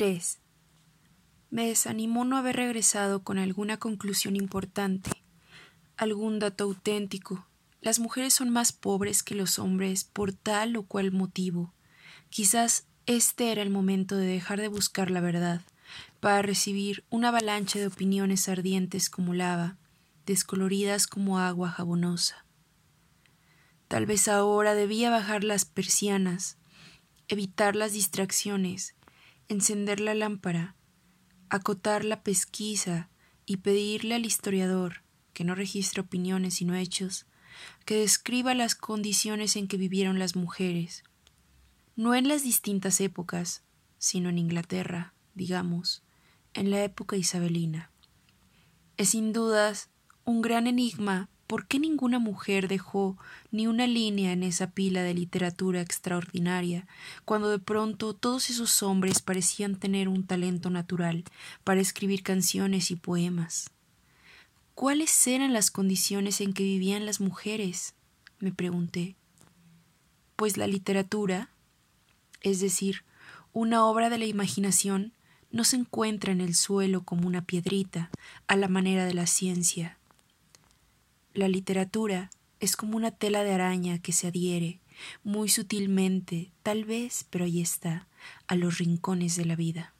3. Me desanimó no haber regresado con alguna conclusión importante, algún dato auténtico. Las mujeres son más pobres que los hombres por tal o cual motivo. Quizás este era el momento de dejar de buscar la verdad, para recibir una avalancha de opiniones ardientes como lava, descoloridas como agua jabonosa. Tal vez ahora debía bajar las persianas, evitar las distracciones, encender la lámpara, acotar la pesquisa y pedirle al historiador, que no registra opiniones sino hechos, que describa las condiciones en que vivieron las mujeres, no en las distintas épocas, sino en Inglaterra, digamos, en la época isabelina. Es sin dudas un gran enigma por qué ninguna mujer dejó ni una línea en esa pila de literatura extraordinaria, cuando de pronto todos esos hombres parecían tener un talento natural para escribir canciones y poemas. ¿Cuáles eran las condiciones en que vivían las mujeres? me pregunté. Pues la literatura, es decir, una obra de la imaginación, no se encuentra en el suelo como una piedrita, a la manera de la ciencia. La literatura es como una tela de araña que se adhiere, muy sutilmente, tal vez, pero ahí está, a los rincones de la vida.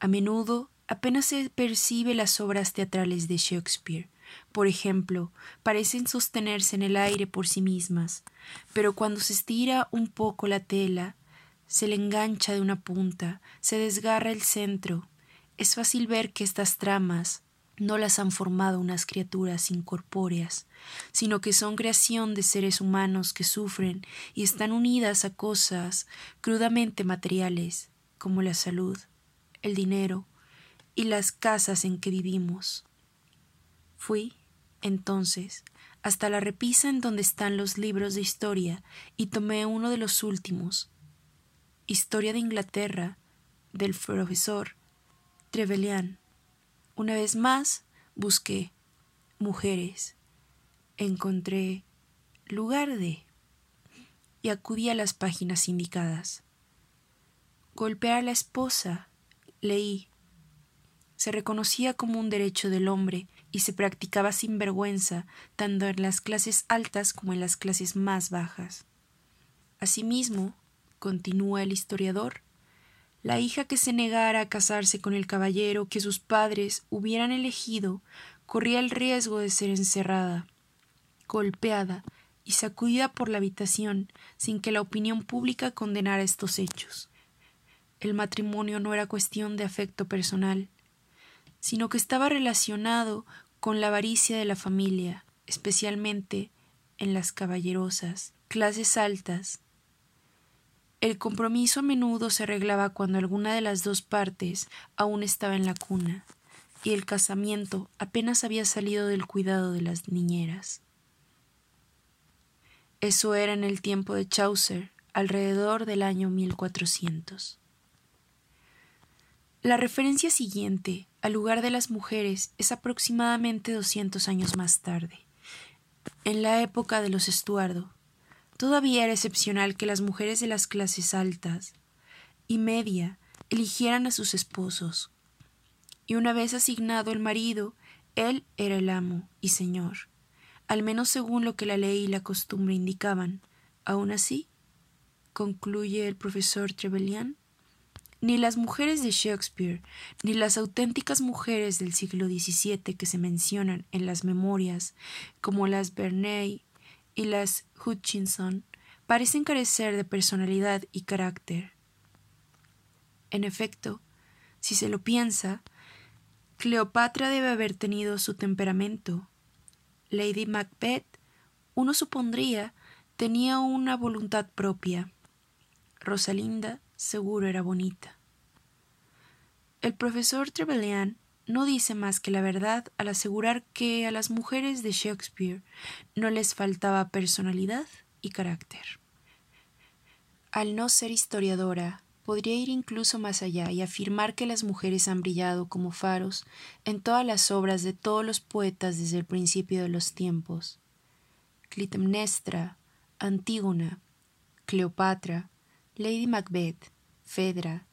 A menudo apenas se percibe las obras teatrales de Shakespeare, por ejemplo, parecen sostenerse en el aire por sí mismas, pero cuando se estira un poco la tela, se le engancha de una punta, se desgarra el centro. Es fácil ver que estas tramas no las han formado unas criaturas incorpóreas, sino que son creación de seres humanos que sufren y están unidas a cosas crudamente materiales, como la salud, el dinero y las casas en que vivimos. Fui, entonces, hasta la repisa en donde están los libros de historia y tomé uno de los últimos, Historia de Inglaterra del profesor Trevelyan. Una vez más busqué mujeres. Encontré lugar de y acudí a las páginas indicadas. Golpear a la esposa, leí. Se reconocía como un derecho del hombre y se practicaba sin vergüenza tanto en las clases altas como en las clases más bajas. Asimismo, continúa el historiador, la hija que se negara a casarse con el caballero que sus padres hubieran elegido corría el riesgo de ser encerrada, golpeada y sacudida por la habitación sin que la opinión pública condenara estos hechos. El matrimonio no era cuestión de afecto personal, sino que estaba relacionado con la avaricia de la familia, especialmente en las caballerosas, clases altas, el compromiso a menudo se arreglaba cuando alguna de las dos partes aún estaba en la cuna, y el casamiento apenas había salido del cuidado de las niñeras. Eso era en el tiempo de Chaucer, alrededor del año 1400. La referencia siguiente al lugar de las mujeres es aproximadamente 200 años más tarde, en la época de los Estuardo, Todavía era excepcional que las mujeres de las clases altas y media eligieran a sus esposos. Y una vez asignado el marido, él era el amo y señor, al menos según lo que la ley y la costumbre indicaban. Aun así, concluye el profesor Trevelyan, ni las mujeres de Shakespeare, ni las auténticas mujeres del siglo XVII que se mencionan en las memorias, como las Bernay y las Hutchinson parecen carecer de personalidad y carácter. En efecto, si se lo piensa, Cleopatra debe haber tenido su temperamento. Lady Macbeth, uno supondría, tenía una voluntad propia. Rosalinda seguro era bonita. El profesor Trevelyan no dice más que la verdad al asegurar que a las mujeres de Shakespeare no les faltaba personalidad y carácter. Al no ser historiadora, podría ir incluso más allá y afirmar que las mujeres han brillado como faros en todas las obras de todos los poetas desde el principio de los tiempos. Clitemnestra, Antígona, Cleopatra, Lady Macbeth, Fedra,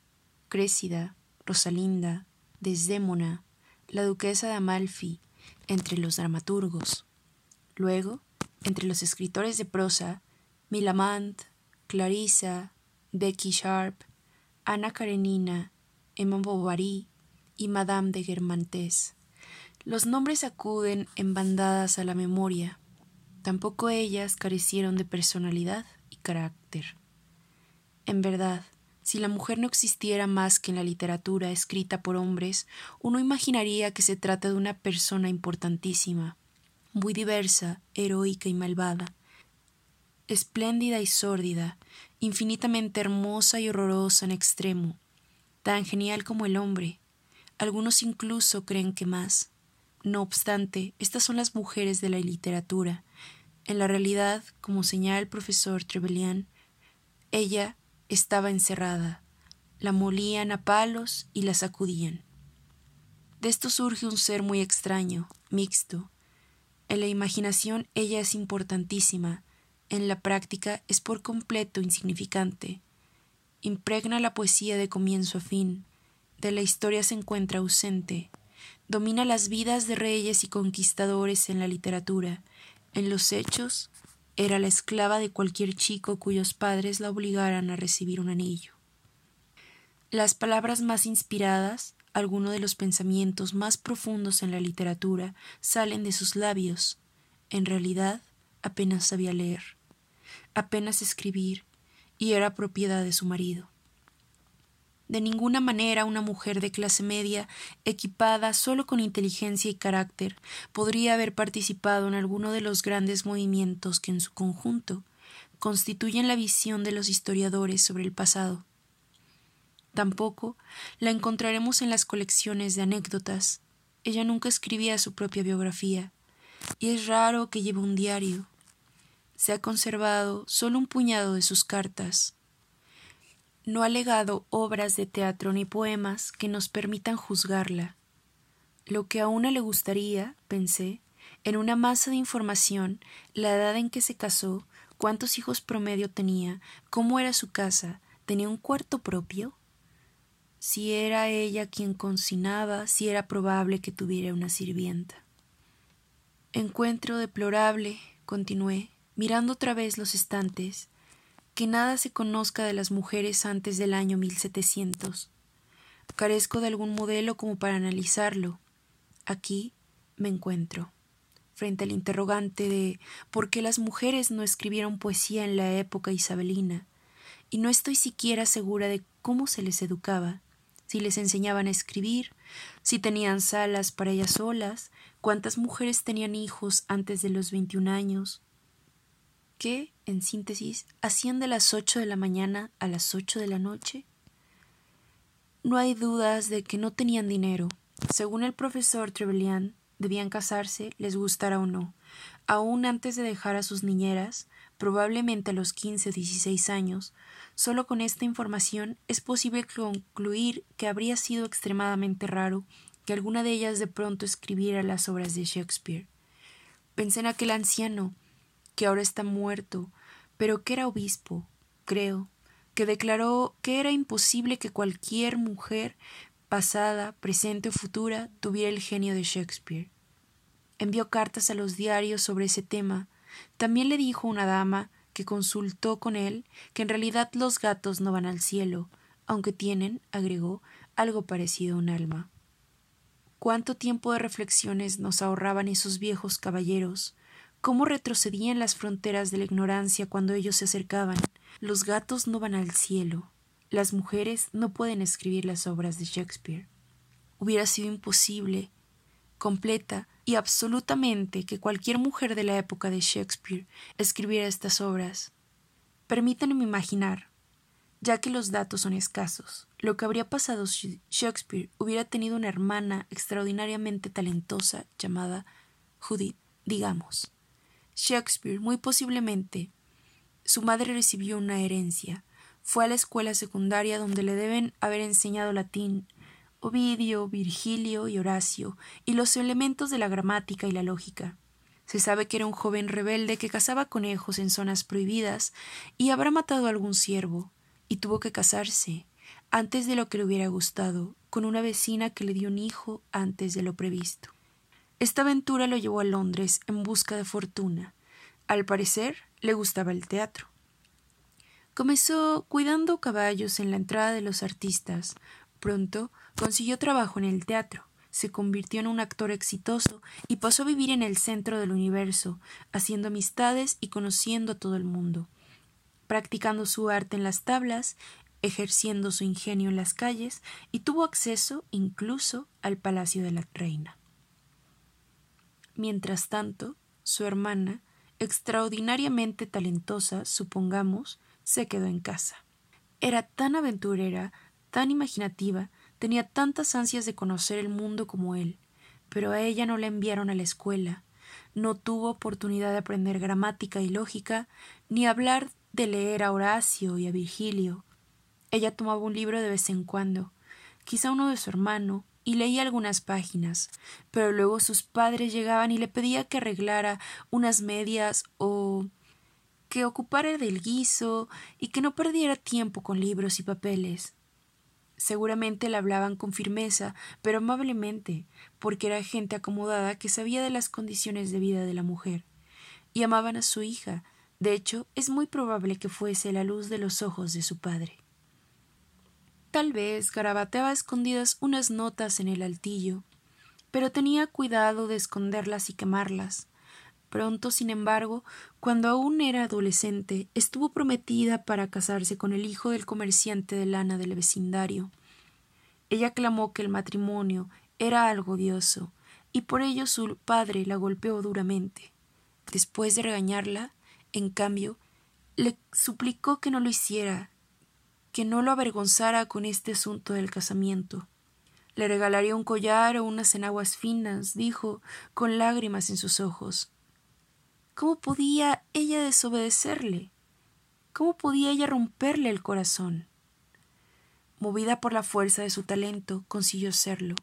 Crécida, Rosalinda, Desdémona, la duquesa de Amalfi, entre los dramaturgos. Luego, entre los escritores de prosa, Milamant, Clarissa, Becky Sharp, Ana Karenina, Emma Bovary y Madame de Guermantes. Los nombres acuden en bandadas a la memoria. Tampoco ellas carecieron de personalidad y carácter. En verdad, si la mujer no existiera más que en la literatura escrita por hombres, uno imaginaría que se trata de una persona importantísima, muy diversa, heroica y malvada, espléndida y sórdida, infinitamente hermosa y horrorosa en extremo, tan genial como el hombre. Algunos incluso creen que más. No obstante, estas son las mujeres de la literatura. En la realidad, como señala el profesor Trevelyan, ella estaba encerrada. La molían a palos y la sacudían. De esto surge un ser muy extraño, mixto. En la imaginación ella es importantísima, en la práctica es por completo insignificante. Impregna la poesía de comienzo a fin, de la historia se encuentra ausente, domina las vidas de reyes y conquistadores en la literatura, en los hechos era la esclava de cualquier chico cuyos padres la obligaran a recibir un anillo. Las palabras más inspiradas, algunos de los pensamientos más profundos en la literatura, salen de sus labios. En realidad, apenas sabía leer, apenas escribir, y era propiedad de su marido. De ninguna manera una mujer de clase media, equipada solo con inteligencia y carácter, podría haber participado en alguno de los grandes movimientos que en su conjunto constituyen la visión de los historiadores sobre el pasado. Tampoco la encontraremos en las colecciones de anécdotas. Ella nunca escribía su propia biografía, y es raro que lleve un diario. Se ha conservado solo un puñado de sus cartas, no ha legado obras de teatro ni poemas que nos permitan juzgarla. Lo que a una le gustaría, pensé, en una masa de información, la edad en que se casó, cuántos hijos promedio tenía, cómo era su casa, tenía un cuarto propio, si era ella quien consignaba, si era probable que tuviera una sirvienta. Encuentro deplorable, continué, mirando otra vez los estantes, que nada se conozca de las mujeres antes del año 1700. Carezco de algún modelo como para analizarlo. Aquí me encuentro, frente al interrogante de por qué las mujeres no escribieron poesía en la época isabelina, y no estoy siquiera segura de cómo se les educaba, si les enseñaban a escribir, si tenían salas para ellas solas, cuántas mujeres tenían hijos antes de los veintiún años, ¿Qué, en síntesis, hacían de las ocho de la mañana a las ocho de la noche? No hay dudas de que no tenían dinero. Según el profesor Trevelyan, debían casarse, les gustara o no. Aún antes de dejar a sus niñeras, probablemente a los quince o dieciséis años, solo con esta información es posible concluir que habría sido extremadamente raro que alguna de ellas de pronto escribiera las obras de Shakespeare. Pensé en aquel anciano, que ahora está muerto, pero que era obispo, creo, que declaró que era imposible que cualquier mujer, pasada, presente o futura, tuviera el genio de Shakespeare. Envió cartas a los diarios sobre ese tema. También le dijo una dama que consultó con él que en realidad los gatos no van al cielo, aunque tienen, agregó, algo parecido a un alma. Cuánto tiempo de reflexiones nos ahorraban esos viejos caballeros, cómo retrocedían las fronteras de la ignorancia cuando ellos se acercaban. Los gatos no van al cielo. Las mujeres no pueden escribir las obras de Shakespeare. Hubiera sido imposible, completa y absolutamente que cualquier mujer de la época de Shakespeare escribiera estas obras. Permítanme imaginar, ya que los datos son escasos, lo que habría pasado si Shakespeare hubiera tenido una hermana extraordinariamente talentosa llamada Judith, digamos. Shakespeare, muy posiblemente, su madre recibió una herencia. Fue a la escuela secundaria donde le deben haber enseñado latín, Ovidio, Virgilio y Horacio, y los elementos de la gramática y la lógica. Se sabe que era un joven rebelde que cazaba conejos en zonas prohibidas y habrá matado a algún ciervo, y tuvo que casarse. antes de lo que le hubiera gustado, con una vecina que le dio un hijo antes de lo previsto. Esta aventura lo llevó a Londres en busca de fortuna. Al parecer, le gustaba el teatro. Comenzó cuidando caballos en la entrada de los artistas. Pronto consiguió trabajo en el teatro, se convirtió en un actor exitoso y pasó a vivir en el centro del universo, haciendo amistades y conociendo a todo el mundo, practicando su arte en las tablas, ejerciendo su ingenio en las calles y tuvo acceso incluso al palacio de la reina. Mientras tanto, su hermana, extraordinariamente talentosa, supongamos, se quedó en casa. Era tan aventurera, tan imaginativa, tenía tantas ansias de conocer el mundo como él, pero a ella no la enviaron a la escuela, no tuvo oportunidad de aprender gramática y lógica, ni hablar de leer a Horacio y a Virgilio. Ella tomaba un libro de vez en cuando, quizá uno de su hermano, y leía algunas páginas, pero luego sus padres llegaban y le pedía que arreglara unas medias o que ocupara del guiso y que no perdiera tiempo con libros y papeles. Seguramente le hablaban con firmeza, pero amablemente, porque era gente acomodada que sabía de las condiciones de vida de la mujer. Y amaban a su hija. De hecho, es muy probable que fuese la luz de los ojos de su padre. Tal vez garabateaba escondidas unas notas en el altillo, pero tenía cuidado de esconderlas y quemarlas. Pronto, sin embargo, cuando aún era adolescente, estuvo prometida para casarse con el hijo del comerciante de lana del vecindario. Ella clamó que el matrimonio era algo odioso, y por ello su padre la golpeó duramente. Después de regañarla, en cambio, le suplicó que no lo hiciera, que no lo avergonzara con este asunto del casamiento. Le regalaría un collar o unas enaguas finas, dijo, con lágrimas en sus ojos. ¿Cómo podía ella desobedecerle? ¿Cómo podía ella romperle el corazón? Movida por la fuerza de su talento, consiguió serlo.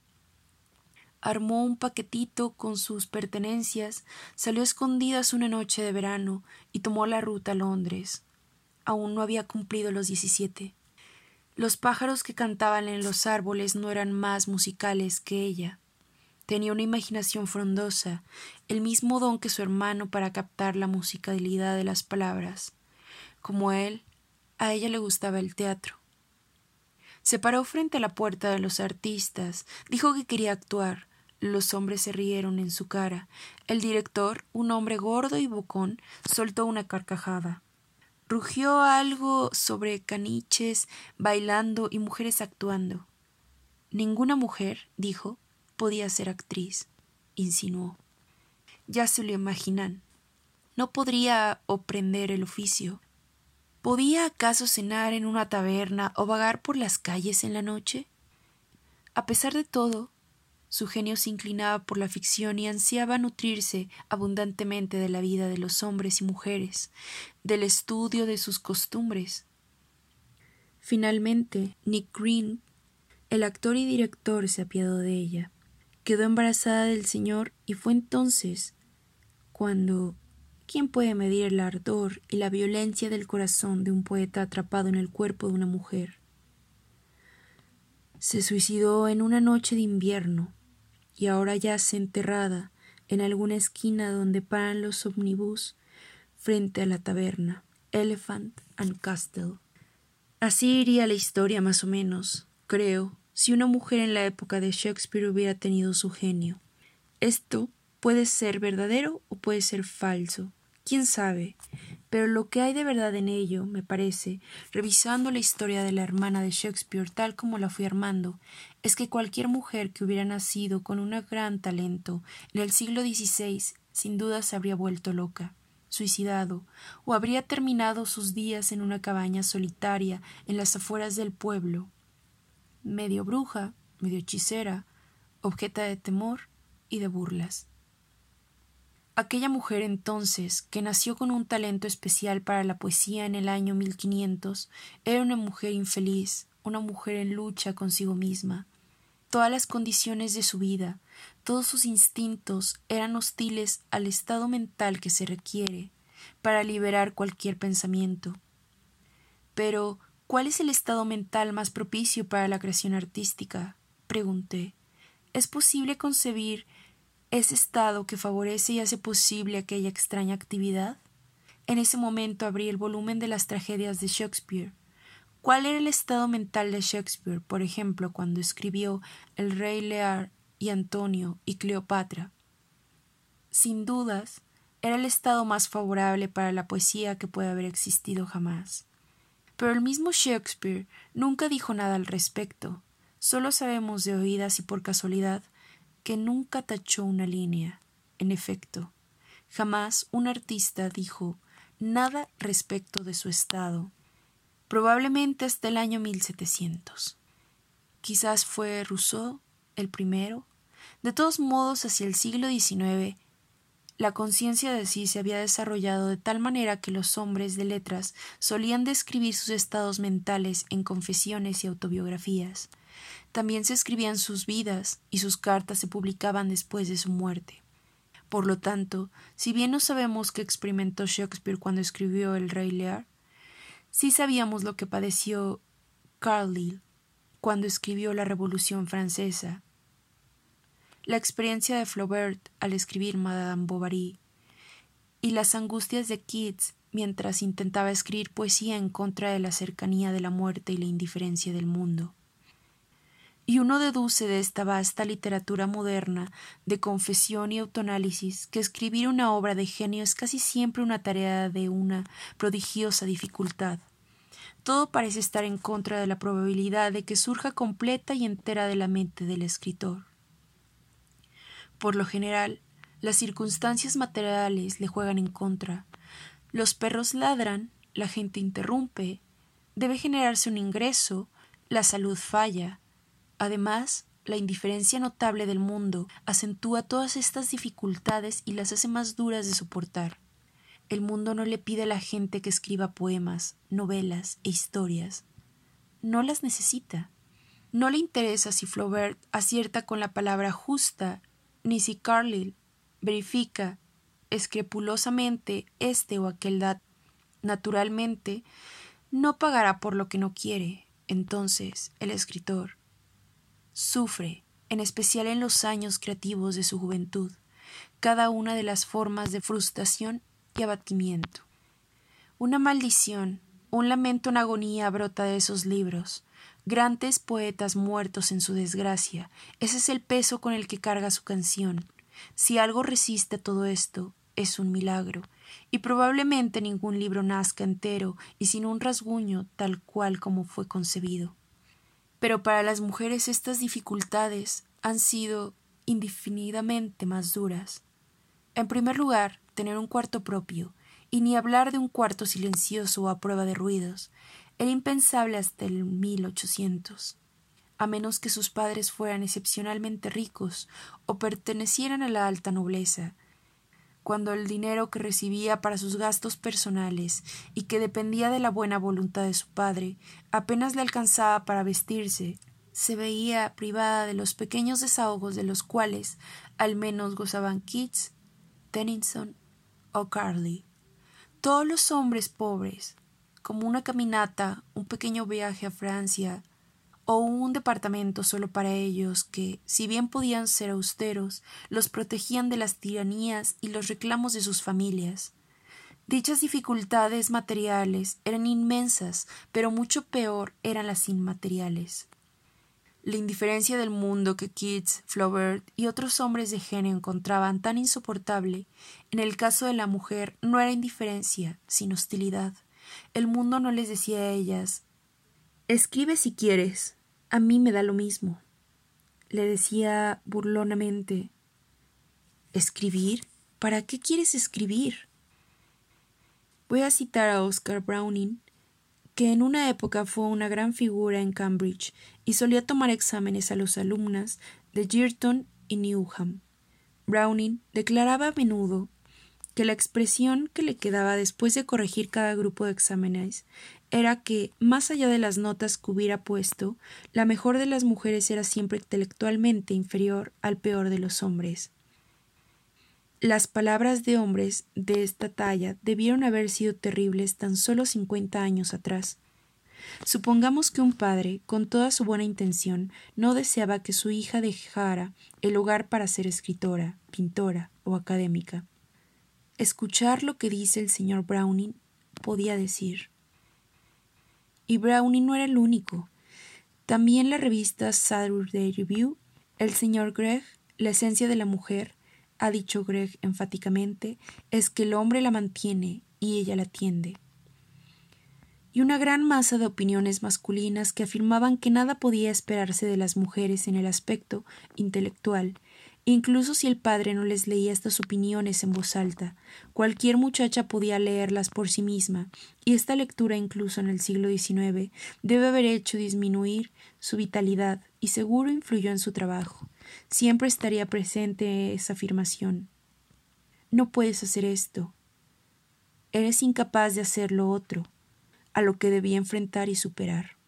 Armó un paquetito con sus pertenencias, salió escondidas una noche de verano y tomó la ruta a Londres. Aún no había cumplido los diecisiete. Los pájaros que cantaban en los árboles no eran más musicales que ella. Tenía una imaginación frondosa, el mismo don que su hermano para captar la musicalidad de las palabras. Como él, a ella le gustaba el teatro. Se paró frente a la puerta de los artistas, dijo que quería actuar. Los hombres se rieron en su cara. El director, un hombre gordo y bocón, soltó una carcajada. Rugió algo sobre caniches bailando y mujeres actuando. Ninguna mujer, dijo, podía ser actriz, insinuó. Ya se lo imaginan. No podría aprender el oficio. ¿Podía acaso cenar en una taberna o vagar por las calles en la noche? A pesar de todo, su genio se inclinaba por la ficción y ansiaba nutrirse abundantemente de la vida de los hombres y mujeres, del estudio de sus costumbres. Finalmente, Nick Green, el actor y director, se apiadó de ella quedó embarazada del Señor y fue entonces cuando ¿quién puede medir el ardor y la violencia del corazón de un poeta atrapado en el cuerpo de una mujer? Se suicidó en una noche de invierno y ahora yace enterrada en alguna esquina donde paran los omnibus frente a la taberna Elephant and Castle. Así iría la historia más o menos, creo, si una mujer en la época de Shakespeare hubiera tenido su genio. Esto puede ser verdadero o puede ser falso, quién sabe, pero lo que hay de verdad en ello, me parece, revisando la historia de la hermana de Shakespeare tal como la fui armando, es que cualquier mujer que hubiera nacido con un gran talento en el siglo XVI sin duda se habría vuelto loca suicidado, o habría terminado sus días en una cabaña solitaria en las afueras del pueblo, medio bruja, medio hechicera, objeta de temor y de burlas. Aquella mujer entonces, que nació con un talento especial para la poesía en el año 1500, era una mujer infeliz, una mujer en lucha consigo misma. Todas las condiciones de su vida, todos sus instintos eran hostiles al estado mental que se requiere para liberar cualquier pensamiento. Pero ¿Cuál es el estado mental más propicio para la creación artística? pregunté. ¿Es posible concebir ese estado que favorece y hace posible aquella extraña actividad? En ese momento abrí el volumen de las tragedias de Shakespeare. ¿Cuál era el estado mental de Shakespeare, por ejemplo, cuando escribió El Rey Lear y Antonio y Cleopatra? Sin dudas, era el estado más favorable para la poesía que puede haber existido jamás. Pero el mismo Shakespeare nunca dijo nada al respecto. Solo sabemos de oídas y por casualidad que nunca tachó una línea. En efecto, jamás un artista dijo nada respecto de su estado, probablemente hasta el año 1700. Quizás fue Rousseau el primero. De todos modos, hacia el siglo XIX, la conciencia de sí se había desarrollado de tal manera que los hombres de letras solían describir sus estados mentales en confesiones y autobiografías. También se escribían sus vidas y sus cartas se publicaban después de su muerte. Por lo tanto, si bien no sabemos qué experimentó Shakespeare cuando escribió El Rey Lear, sí sabíamos lo que padeció Carlyle cuando escribió La Revolución Francesa, la experiencia de Flaubert al escribir Madame Bovary y las angustias de Keats mientras intentaba escribir poesía en contra de la cercanía de la muerte y la indiferencia del mundo y uno deduce de esta vasta literatura moderna de confesión y autoanálisis que escribir una obra de genio es casi siempre una tarea de una prodigiosa dificultad. Todo parece estar en contra de la probabilidad de que surja completa y entera de la mente del escritor. Por lo general, las circunstancias materiales le juegan en contra. Los perros ladran, la gente interrumpe, debe generarse un ingreso, la salud falla, Además, la indiferencia notable del mundo acentúa todas estas dificultades y las hace más duras de soportar. El mundo no le pide a la gente que escriba poemas, novelas e historias. No las necesita. No le interesa si Flaubert acierta con la palabra justa, ni si Carlyle verifica escrupulosamente este o aquel dato. Naturalmente, no pagará por lo que no quiere. Entonces, el escritor Sufre, en especial en los años creativos de su juventud, cada una de las formas de frustración y abatimiento. Una maldición, un lamento en agonía brota de esos libros. Grandes poetas muertos en su desgracia, ese es el peso con el que carga su canción. Si algo resiste todo esto, es un milagro, y probablemente ningún libro nazca entero y sin un rasguño tal cual como fue concebido. Pero para las mujeres estas dificultades han sido indefinidamente más duras. En primer lugar, tener un cuarto propio, y ni hablar de un cuarto silencioso o a prueba de ruidos, era impensable hasta el 1800, a menos que sus padres fueran excepcionalmente ricos o pertenecieran a la alta nobleza, cuando el dinero que recibía para sus gastos personales y que dependía de la buena voluntad de su padre apenas le alcanzaba para vestirse, se veía privada de los pequeños desahogos de los cuales al menos gozaban Keats, Tennyson o Carly. Todos los hombres pobres, como una caminata, un pequeño viaje a Francia, o un departamento solo para ellos que, si bien podían ser austeros, los protegían de las tiranías y los reclamos de sus familias. Dichas dificultades materiales eran inmensas, pero mucho peor eran las inmateriales. La indiferencia del mundo que Keats, Flaubert y otros hombres de genio encontraban tan insoportable, en el caso de la mujer no era indiferencia, sino hostilidad. El mundo no les decía a ellas Escribe si quieres, a mí me da lo mismo. Le decía burlonamente ¿Escribir? ¿Para qué quieres escribir? Voy a citar a Oscar Browning, que en una época fue una gran figura en Cambridge y solía tomar exámenes a los alumnas de Girton y Newham. Browning declaraba a menudo que la expresión que le quedaba después de corregir cada grupo de exámenes era que, más allá de las notas que hubiera puesto, la mejor de las mujeres era siempre intelectualmente inferior al peor de los hombres. Las palabras de hombres de esta talla debieron haber sido terribles tan solo cincuenta años atrás. Supongamos que un padre, con toda su buena intención, no deseaba que su hija dejara el hogar para ser escritora, pintora o académica. Escuchar lo que dice el señor Browning podía decir. Y Browning no era el único. También la revista Saturday Review, el señor Gregg, la esencia de la mujer, ha dicho Gregg enfáticamente, es que el hombre la mantiene y ella la atiende y una gran masa de opiniones masculinas que afirmaban que nada podía esperarse de las mujeres en el aspecto intelectual, incluso si el padre no les leía estas opiniones en voz alta. Cualquier muchacha podía leerlas por sí misma, y esta lectura incluso en el siglo XIX debe haber hecho disminuir su vitalidad y seguro influyó en su trabajo. Siempre estaría presente esa afirmación. No puedes hacer esto. Eres incapaz de hacer lo otro a lo que debía enfrentar y superar.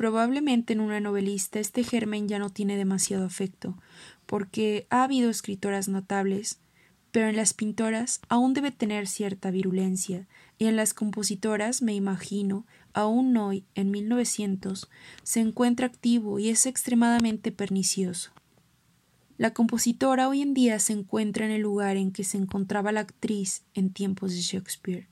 Probablemente en una novelista este germen ya no tiene demasiado afecto, porque ha habido escritoras notables, pero en las pintoras aún debe tener cierta virulencia, y en las compositoras, me imagino, aún hoy, en 1900, se encuentra activo y es extremadamente pernicioso. La compositora hoy en día se encuentra en el lugar en que se encontraba la actriz en tiempos de Shakespeare.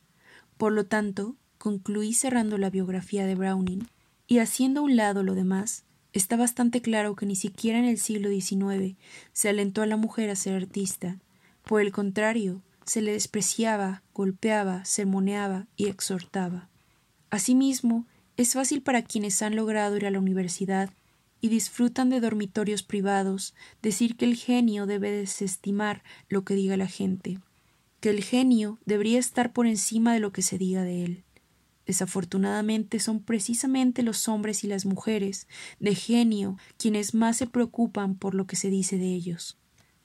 Por lo tanto, concluí cerrando la biografía de Browning y haciendo a un lado lo demás, está bastante claro que ni siquiera en el siglo XIX se alentó a la mujer a ser artista. Por el contrario, se le despreciaba, golpeaba, sermoneaba y exhortaba. Asimismo, es fácil para quienes han logrado ir a la universidad y disfrutan de dormitorios privados decir que el genio debe desestimar lo que diga la gente que el genio debería estar por encima de lo que se diga de él. Desafortunadamente son precisamente los hombres y las mujeres de genio quienes más se preocupan por lo que se dice de ellos.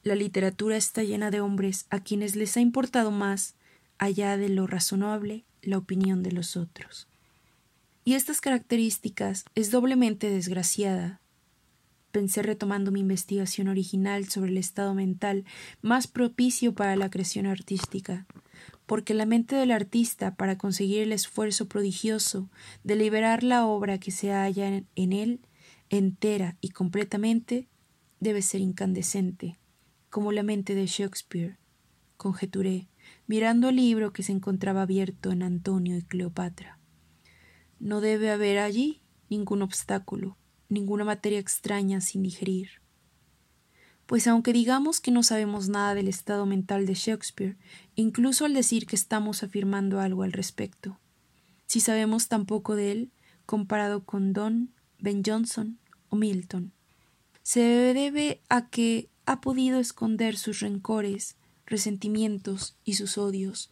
La literatura está llena de hombres a quienes les ha importado más, allá de lo razonable, la opinión de los otros. Y estas características es doblemente desgraciada, pensé retomando mi investigación original sobre el estado mental más propicio para la creación artística, porque la mente del artista, para conseguir el esfuerzo prodigioso de liberar la obra que se halla en él, entera y completamente, debe ser incandescente, como la mente de Shakespeare, conjeturé, mirando el libro que se encontraba abierto en Antonio y Cleopatra. No debe haber allí ningún obstáculo, ninguna materia extraña sin digerir. Pues aunque digamos que no sabemos nada del estado mental de Shakespeare, incluso al decir que estamos afirmando algo al respecto, si sabemos tan poco de él comparado con Don, Ben Jonson o Milton, se debe a que ha podido esconder sus rencores, resentimientos y sus odios.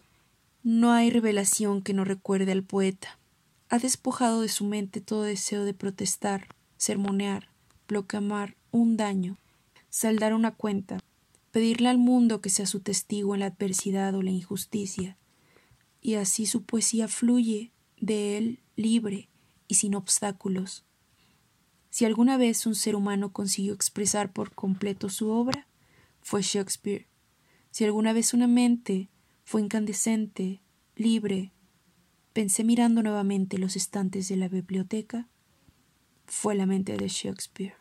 No hay revelación que no recuerde al poeta. Ha despojado de su mente todo deseo de protestar, sermonear, proclamar un daño, saldar una cuenta, pedirle al mundo que sea su testigo en la adversidad o la injusticia, y así su poesía fluye de él libre y sin obstáculos. Si alguna vez un ser humano consiguió expresar por completo su obra, fue Shakespeare. Si alguna vez una mente fue incandescente, libre, pensé mirando nuevamente los estantes de la biblioteca, fue la mente de Shakespeare.